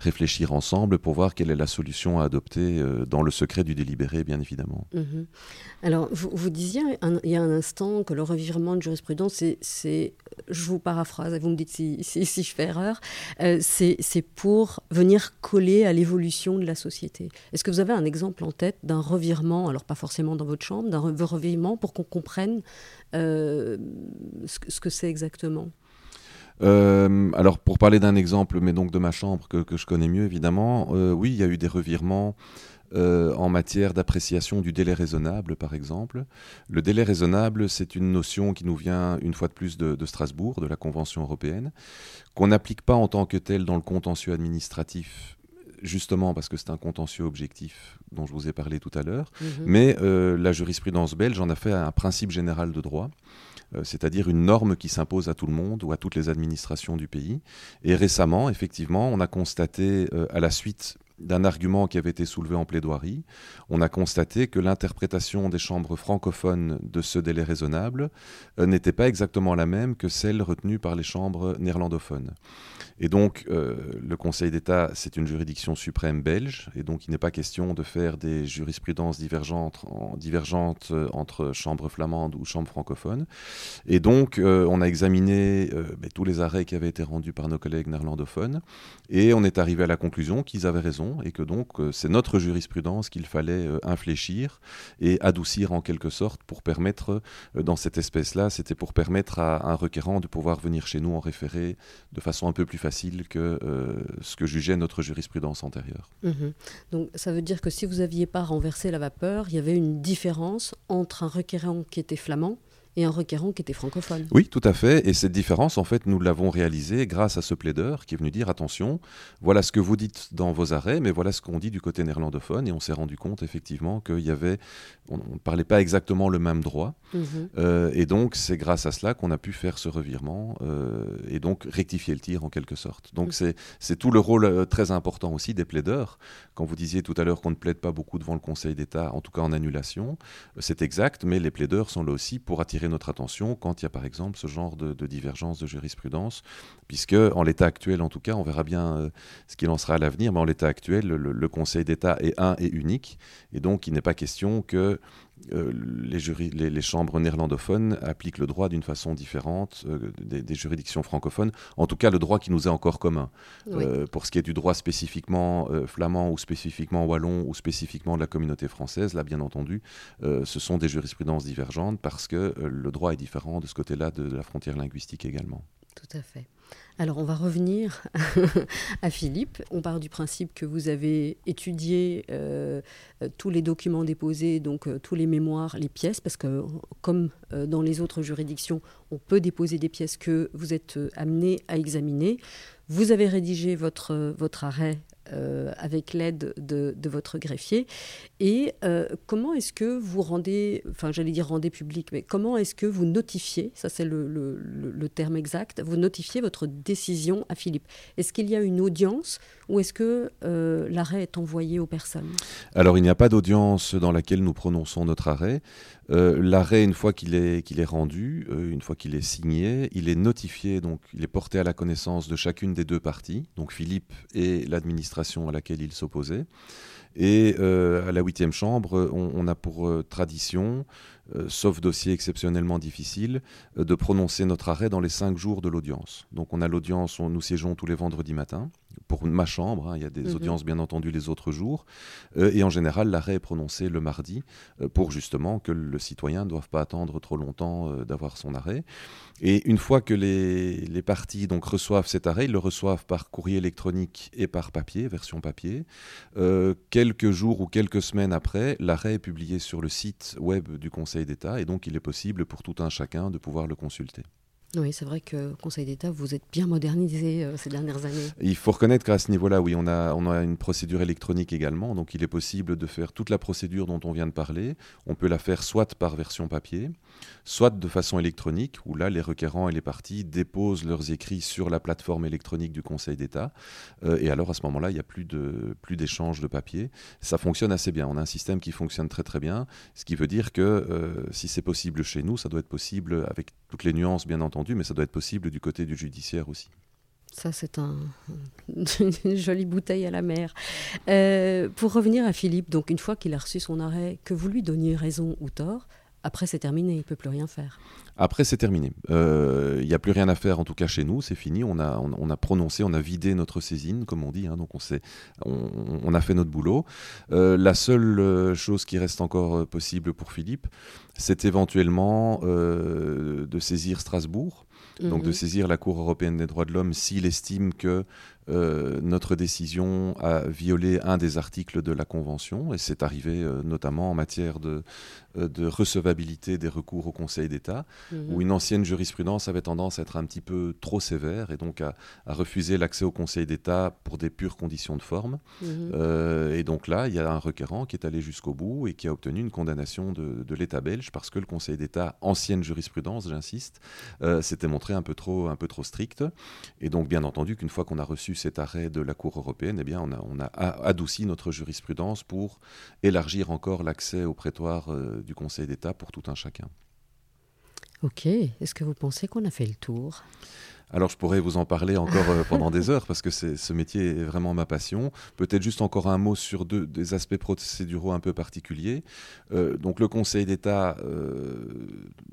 Speaker 2: réfléchir ensemble pour voir quelle est la solution à adopter dans le secret du délibéré, bien évidemment.
Speaker 1: Mhm. Alors, vous, disiez il y a un instant que le revirement de jurisprudence, c'est, je vous paraphrase, vous me dites si je fais erreur, c'est pour venir coller à l'évolution de la société. Est-ce que vous avez un exemple en tête d'un revirement, alors pas forcément dans votre chambre, d'un revirement pour qu'on comprenne euh, ce, que c'est exactement?
Speaker 2: Euh, alors pour parler d'un exemple, mais donc de ma chambre que, je connais mieux évidemment, euh, oui, il y a eu des revirements en matière d'appréciation du délai raisonnable, par exemple. Le délai raisonnable, c'est une notion qui nous vient une fois de plus de, de Strasbourg, de la Convention européenne, qu'on n'applique pas en tant que tel dans le contentieux administratif justement parce que c'est un contentieux objectif dont je vous ai parlé tout à l'heure, mhm. mais euh, la jurisprudence belge en a fait un principe général de droit, euh, c'est-à-dire une norme qui s'impose à tout le monde ou à toutes les administrations du pays. Et récemment, effectivement, on a constaté, euh, à la suite d'un argument qui avait été soulevé en plaidoirie, on a constaté que l'interprétation des chambres francophones de ce délai raisonnable euh, n'était pas exactement la même que celle retenue par les chambres néerlandophones. Et donc, euh, le Conseil d'État, c'est une juridiction suprême belge, et donc il n'est pas question de faire des jurisprudences divergentes, euh, entre chambres flamandes ou chambres francophones. Et donc, on a examiné tous les arrêts qui avaient été rendus par nos collègues néerlandophones, et on est arrivé à la conclusion qu'ils avaient raison et que donc euh, c'est notre jurisprudence qu'il fallait euh, infléchir et adoucir en quelque sorte pour permettre, euh, dans cette espèce-là, c'était pour permettre à un requérant de pouvoir venir chez nous en référé de façon un peu plus facile que ce que jugeait notre jurisprudence antérieure.
Speaker 1: Mhm. Donc ça veut dire que si vous n'aviez pas renversé la vapeur, il y avait une différence entre un requérant qui était flamand et un requérant qui était francophone.
Speaker 2: Oui, tout à fait. Et cette différence, en fait, nous l'avons réalisée grâce à ce plaideur qui est venu dire attention, voilà ce que vous dites dans vos arrêts, mais voilà ce qu'on dit du côté néerlandophone. Et on s'est rendu compte effectivement qu'il y avait, on ne parlait pas exactement le même droit. Mhm. Euh, et donc, c'est grâce à cela qu'on a pu faire ce revirement euh, et donc rectifier le tir en quelque sorte. Donc, mhm. c'est tout le rôle euh, très important aussi des plaideurs. Quand vous disiez tout à l'heure qu'on ne plaide pas beaucoup devant le Conseil d'État, en tout cas en annulation, c'est exact, mais les plaideurs sont là aussi pour attirer notre attention quand il y a par exemple ce genre de, divergence de jurisprudence, puisque en l'état actuel en tout cas, on verra bien ce qu'il en sera à l'avenir, mais en l'état actuel, le, Conseil d'État est un et unique, et donc il n'est pas question que les, les, chambres néerlandophones appliquent le droit d'une façon différente des, juridictions francophones, en tout cas le droit qui nous est encore commun. pour ce qui est du droit spécifiquement flamand ou spécifiquement wallon ou spécifiquement de la communauté française, là bien entendu, euh, ce sont des jurisprudences divergentes parce que euh, le droit est différent de ce côté-là de, la frontière linguistique également.
Speaker 1: Tout à fait. Alors on va revenir à Philippe. On part du principe que vous avez étudié euh, tous les documents déposés, donc tous les mémoires, les pièces, parce que comme dans les autres juridictions, on peut déposer des pièces que vous êtes amené à examiner. Vous avez rédigé votre arrêt euh, avec l'aide de, votre greffier. Et euh, comment est-ce que vous rendez, enfin j'allais dire rendez public, mais comment est-ce que vous notifiez, ça c'est le, terme exact, vous notifiez votre décision à Philippe? Est-ce qu'il y a une audience ou est-ce que euh, l'arrêt est envoyé aux personnes?
Speaker 2: Alors il n'y a pas d'audience dans laquelle nous prononçons notre arrêt. l'arrêt, une fois qu'il est, rendu, une fois qu'il est signé, il est notifié, donc il est porté à la connaissance de chacune des deux parties, donc Philippe et l'administration à laquelle il s'opposait. Et euh, à la huitième chambre, on, a pour euh, tradition, euh, sauf dossier exceptionnellement difficile, de prononcer notre arrêt dans les cinq jours de l'audience. Donc on a l'audience, nous siégeons tous les vendredis matins pour ma chambre. Hein, il y a des mhm. audiences bien entendu les autres jours. et en général, l'arrêt est prononcé le mardi pour justement que le citoyen ne doive pas attendre trop longtemps d'avoir son arrêt. Et une fois que les, les, parties donc reçoivent cet arrêt, ils le reçoivent par courrier électronique et par papier, version papier. Euh, quelques jours ou quelques semaines après, l'arrêt est publié sur le site web du Conseil d'État et donc il est possible pour tout un chacun de pouvoir le consulter.
Speaker 1: Oui, c'est vrai que Conseil d'État, vous êtes bien modernisé euh, ces dernières années.
Speaker 2: Il faut reconnaître qu'à ce niveau-là, oui, on a, une procédure électronique également. Donc, il est possible de faire toute la procédure dont on vient de parler. On peut la faire soit par version papier, soit de façon électronique, où là, les requérants et les parties déposent leurs écrits sur la plateforme électronique du Conseil d'État. Euh, et alors, à ce moment-là, il n'y a plus d'échange de papier. Ça fonctionne assez bien. On a un système qui fonctionne très très bien, ce qui veut dire que euh, si c'est possible chez nous, ça doit être possible avec toutes les nuances, bien entendu mais ça doit être possible du côté du judiciaire aussi.
Speaker 1: Ça, c'est un, une jolie bouteille à la mer. Euh, pour revenir à Philippe, donc une fois qu'il a reçu son arrêt, que vous lui donniez raison ou tort, après, c'est terminé, il ne peut plus rien faire.
Speaker 2: Après, c'est terminé. Euh, il n'y a plus rien à faire, en tout cas chez nous, c'est fini. On a, on, a prononcé, on a vidé notre saisine, comme on dit. Hein, donc, on, on, on, a fait notre boulot. Euh, la seule chose qui reste encore possible pour Philippe, c'est éventuellement de saisir Strasbourg. Donc de mhm. saisir la Cour européenne des droits de l'homme s'il estime que euh, notre décision a violé un des articles de la Convention, et c'est arrivé euh, notamment en matière de, euh, de, recevabilité des recours au Conseil d'État, où mhm. une ancienne jurisprudence avait tendance à être un petit peu trop sévère, et donc à, refuser l'accès au Conseil d'État pour des pures conditions de forme. Mhm. et donc là, il y a un requérant qui est allé jusqu'au bout et qui a obtenu une condamnation de, de l'État belge, parce que le Conseil d'État, ancienne jurisprudence, j'insiste, s'était montré un peu, trop, un peu trop strict. Et donc, bien entendu, qu'une fois qu'on a reçu cet arrêt de la Cour européenne, eh bien, on a, on a adouci notre jurisprudence pour élargir encore l'accès au prétoire euh, du Conseil d'État pour tout un chacun.
Speaker 1: Ok. Est-ce que vous pensez qu'on a fait le tour?
Speaker 2: Alors je pourrais vous en parler encore euh, pendant des heures parce que ce métier est vraiment ma passion. Peut-être juste encore un mot sur des aspects procéduraux un peu particuliers. Euh, donc le Conseil d'État, euh,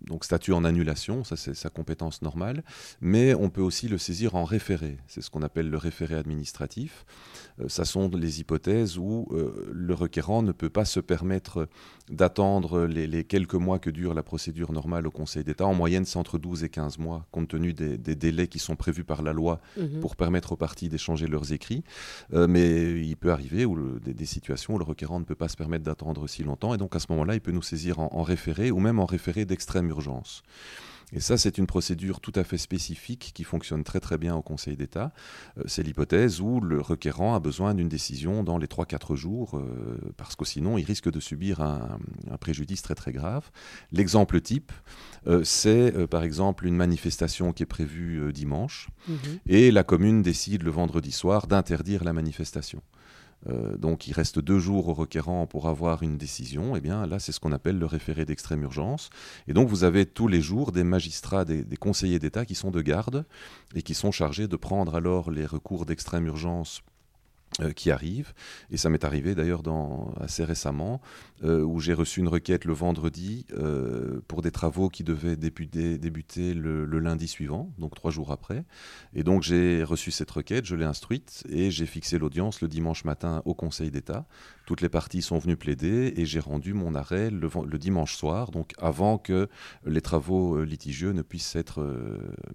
Speaker 2: donc statut en annulation, ça c'est sa compétence normale, mais on peut aussi le saisir en référé. C'est ce qu'on appelle le référé administratif. ça sont les hypothèses où le requérant ne peut pas se permettre d'attendre les, quelques mois que dure la procédure normale au Conseil d'État. En moyenne, c'est entre 12 et 15 mois, compte tenu des, des délais qui sont prévus par la loi mhm. pour permettre aux parties d'échanger leurs écrits. Euh, mais il peut arriver où des, situations où le requérant ne peut pas se permettre d'attendre si longtemps. Et donc à ce moment-là, il peut nous saisir en référé ou même en référé d'extrême urgence. Et ça, c'est une procédure tout à fait spécifique qui fonctionne très très bien au Conseil d'État. Euh, c'est l'hypothèse où le requérant a besoin d'une décision dans les 3-4 jours, euh, parce que sinon, il risque de subir un, préjudice très très grave. L'exemple type, euh, c'est par exemple une manifestation qui est prévue dimanche, mhm. et la commune décide le vendredi soir d'interdire la manifestation. Euh, donc il reste deux jours au requérant pour avoir une décision, eh bien là c'est ce qu'on appelle le référé d'extrême urgence. Et donc vous avez tous les jours des magistrats, des conseillers d'État qui sont de garde et qui sont chargés de prendre alors les recours d'extrême urgence euh, qui arrive. Et ça m'est arrivé d'ailleurs assez récemment, euh, où j'ai reçu une requête le vendredi euh, pour des travaux qui devaient débuter, débuter le, lundi suivant, donc trois jours après. Et donc j'ai reçu cette requête, je l'ai instruite et j'ai fixé l'audience le dimanche matin au Conseil d'État. Toutes les parties sont venues plaider et j'ai rendu mon arrêt le, le, dimanche soir, donc avant que les travaux litigieux ne puissent être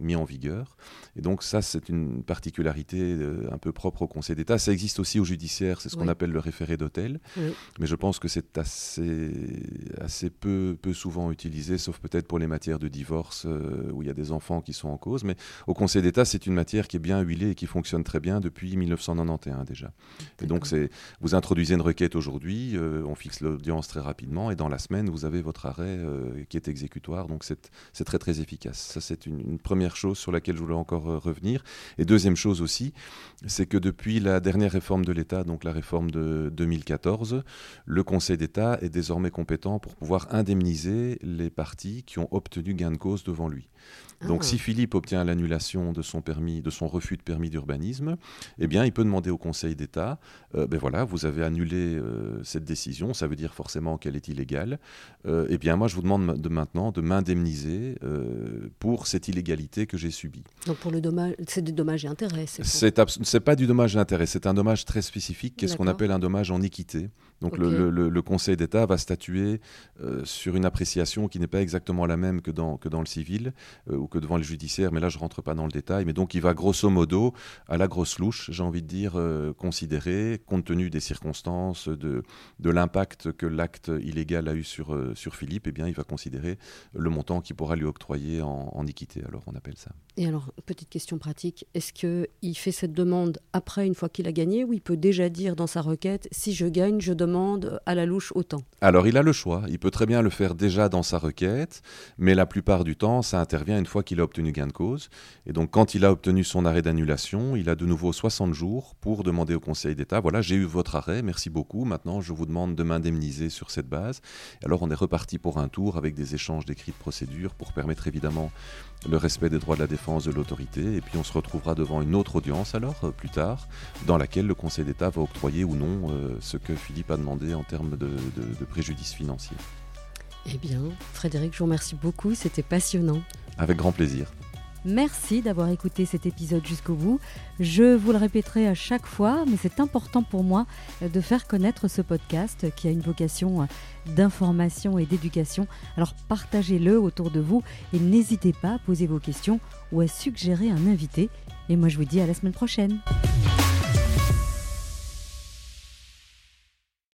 Speaker 2: mis en vigueur. Et donc ça, c'est une particularité un peu propre au Conseil d'État. Ça existe aussi au judiciaire, c'est ce qu'on appelle le référé d'hôtel. Mais je pense que c'est assez, assez peu, peu souvent utilisé, sauf peut-être pour les matières de divorce euh, où il y a des enfants qui sont en cause. Mais au Conseil d'État, c'est une matière qui est bien huilée et qui fonctionne très bien depuis 1991 déjà. Et donc, vous introduisez une requête aujourd'hui, euh, on fixe l'audience très rapidement et dans la semaine, vous avez votre arrêt euh, qui est exécutoire. Donc, c'est très, très efficace. Ça, c'est une, une, première chose sur laquelle je voulais encore revenir. Et deuxième chose aussi, c'est que depuis la dernière réforme de l'État, donc la réforme de 2014, le Conseil d'État est désormais compétent pour pouvoir indemniser les partis qui ont obtenu gain de cause devant lui. Donc, ah. si Philippe obtient l'annulation de son permis, de son refus de permis d'urbanisme, eh bien, il peut demander au Conseil d'État euh, ben voilà, vous avez annulé euh, cette décision, ça veut dire forcément qu'elle est illégale. Euh, eh bien, moi, je vous demande de maintenant de m'indemniser pour cette illégalité que j'ai subie.
Speaker 1: Donc, pour le dommage, c'est des dommages et intérêts.
Speaker 2: C'est pas du dommage et intérêt, c'est un dommage très spécifique, qu'est-ce qu'on appelle un dommage en équité. Donc, le, Conseil d'État va statuer sur une appréciation qui n'est pas exactement la même que dans, que dans le civil ou que devant le judiciaire, mais là je rentre pas dans le détail. Mais donc il va grosso modo, à la grosse louche, j'ai envie de dire, euh, considérer, compte tenu des circonstances, de, de l'impact que l'acte illégal a eu sur, euh, sur Philippe, eh bien il va considérer le montant qui pourra lui octroyer en, en, équité, alors on appelle ça.
Speaker 1: Et alors, petite question pratique, est-ce qu'il fait cette demande après, une fois qu'il a gagné, ou il peut déjà dire dans sa requête, si je gagne, je demande à la louche autant
Speaker 2: Alors il a le choix, il peut très bien le faire déjà dans sa requête, mais la plupart du temps, ça intervient une fois qu'il a obtenu gain de cause. Et donc, quand il a obtenu son arrêt d'annulation, il a de nouveau 60 jours pour demander au Conseil d'État voilà, j'ai eu votre arrêt, merci beaucoup. Maintenant, je vous demande de m'indemniser sur cette base. alors, on est reparti pour un tour avec des échanges d'écrits de procédure pour permettre évidemment le respect des droits de la défense de l'autorité. Et puis, on se retrouvera devant une autre audience, alors, euh, plus tard, dans laquelle le Conseil d'État va octroyer ou non euh, ce que Philippe a demandé en termes de, de préjudice financier.
Speaker 1: Eh bien, Frédéric, je vous remercie beaucoup, c'était passionnant.
Speaker 2: Avec grand plaisir.
Speaker 1: Merci d'avoir écouté cet épisode jusqu'au bout. Je vous le répéterai à chaque fois, mais c'est important pour moi de faire connaître ce podcast qui a une vocation d'information et d'éducation. Alors partagez-le autour de vous et n'hésitez pas à poser vos questions ou à suggérer un invité. Et moi je vous dis à la semaine prochaine.